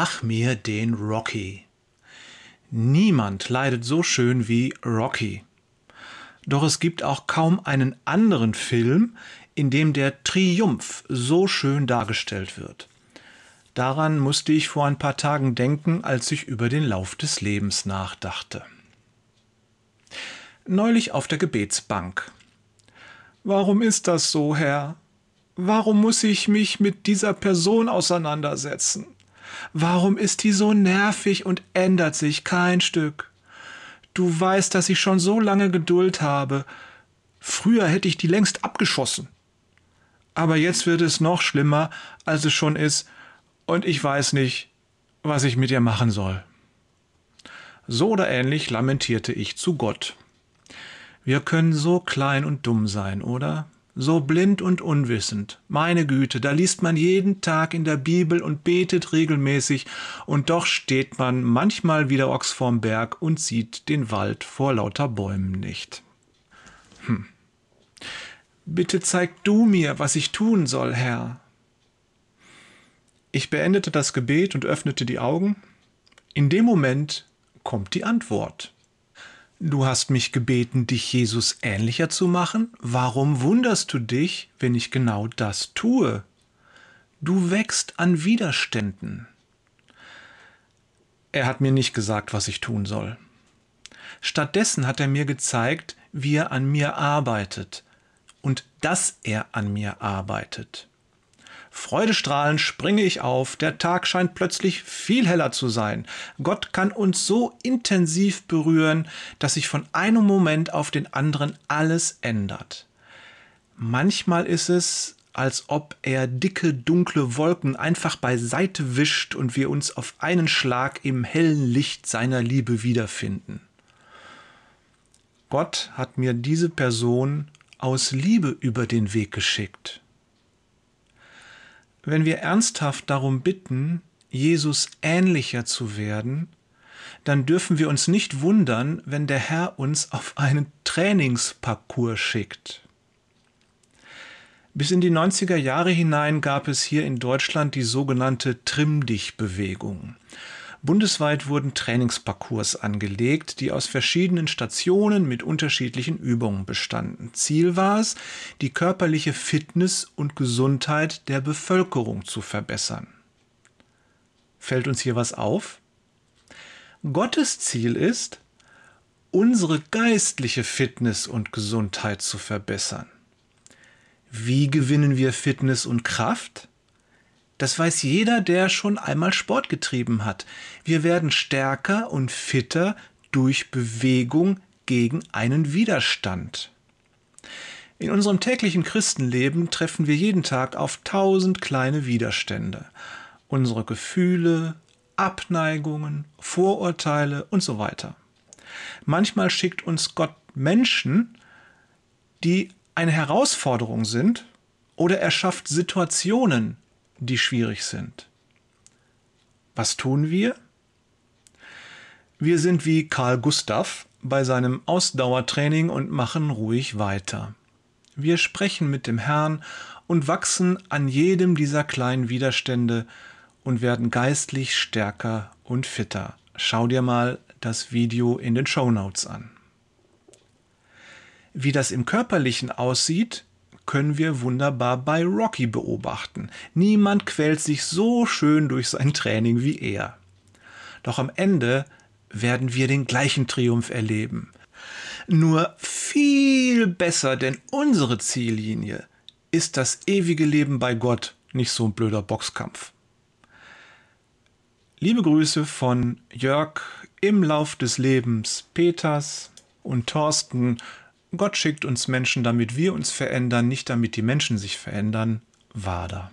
Mach mir den Rocky. Niemand leidet so schön wie Rocky. Doch es gibt auch kaum einen anderen Film, in dem der Triumph so schön dargestellt wird. Daran musste ich vor ein paar Tagen denken, als ich über den Lauf des Lebens nachdachte. Neulich auf der Gebetsbank. Warum ist das so, Herr? Warum muss ich mich mit dieser Person auseinandersetzen? Warum ist die so nervig und ändert sich kein Stück? Du weißt, dass ich schon so lange Geduld habe. Früher hätte ich die längst abgeschossen. Aber jetzt wird es noch schlimmer, als es schon ist, und ich weiß nicht, was ich mit ihr machen soll. So oder ähnlich lamentierte ich zu Gott. Wir können so klein und dumm sein, oder? So blind und unwissend. Meine Güte, da liest man jeden Tag in der Bibel und betet regelmäßig, und doch steht man manchmal wieder Ochs vorm Berg und sieht den Wald vor lauter Bäumen nicht. Hm. Bitte zeig du mir, was ich tun soll, Herr. Ich beendete das Gebet und öffnete die Augen. In dem Moment kommt die Antwort. Du hast mich gebeten, dich Jesus ähnlicher zu machen. Warum wunderst du dich, wenn ich genau das tue? Du wächst an Widerständen. Er hat mir nicht gesagt, was ich tun soll. Stattdessen hat er mir gezeigt, wie er an mir arbeitet und dass er an mir arbeitet. Freudestrahlend springe ich auf, der Tag scheint plötzlich viel heller zu sein. Gott kann uns so intensiv berühren, dass sich von einem Moment auf den anderen alles ändert. Manchmal ist es, als ob er dicke, dunkle Wolken einfach beiseite wischt und wir uns auf einen Schlag im hellen Licht seiner Liebe wiederfinden. Gott hat mir diese Person aus Liebe über den Weg geschickt. Wenn wir ernsthaft darum bitten, Jesus ähnlicher zu werden, dann dürfen wir uns nicht wundern, wenn der Herr uns auf einen Trainingsparcours schickt. Bis in die 90er Jahre hinein gab es hier in Deutschland die sogenannte Trimm-Dich-Bewegung. Bundesweit wurden Trainingsparcours angelegt, die aus verschiedenen Stationen mit unterschiedlichen Übungen bestanden. Ziel war es, die körperliche Fitness und Gesundheit der Bevölkerung zu verbessern. Fällt uns hier was auf? Gottes Ziel ist, unsere geistliche Fitness und Gesundheit zu verbessern. Wie gewinnen wir Fitness und Kraft? Das weiß jeder, der schon einmal Sport getrieben hat. Wir werden stärker und fitter durch Bewegung gegen einen Widerstand. In unserem täglichen Christenleben treffen wir jeden Tag auf tausend kleine Widerstände. Unsere Gefühle, Abneigungen, Vorurteile und so weiter. Manchmal schickt uns Gott Menschen, die eine Herausforderung sind, oder er schafft Situationen, die schwierig sind. Was tun wir? Wir sind wie Karl Gustav bei seinem Ausdauertraining und machen ruhig weiter. Wir sprechen mit dem Herrn und wachsen an jedem dieser kleinen Widerstände und werden geistlich stärker und fitter. Schau dir mal das Video in den Show Notes an. Wie das im körperlichen aussieht, können wir wunderbar bei Rocky beobachten. Niemand quält sich so schön durch sein Training wie er. Doch am Ende werden wir den gleichen Triumph erleben. Nur viel besser, denn unsere Ziellinie ist das ewige Leben bei Gott, nicht so ein blöder Boxkampf. Liebe Grüße von Jörg im Lauf des Lebens, Peters und Thorsten Gott schickt uns Menschen, damit wir uns verändern, nicht damit die Menschen sich verändern. Wader.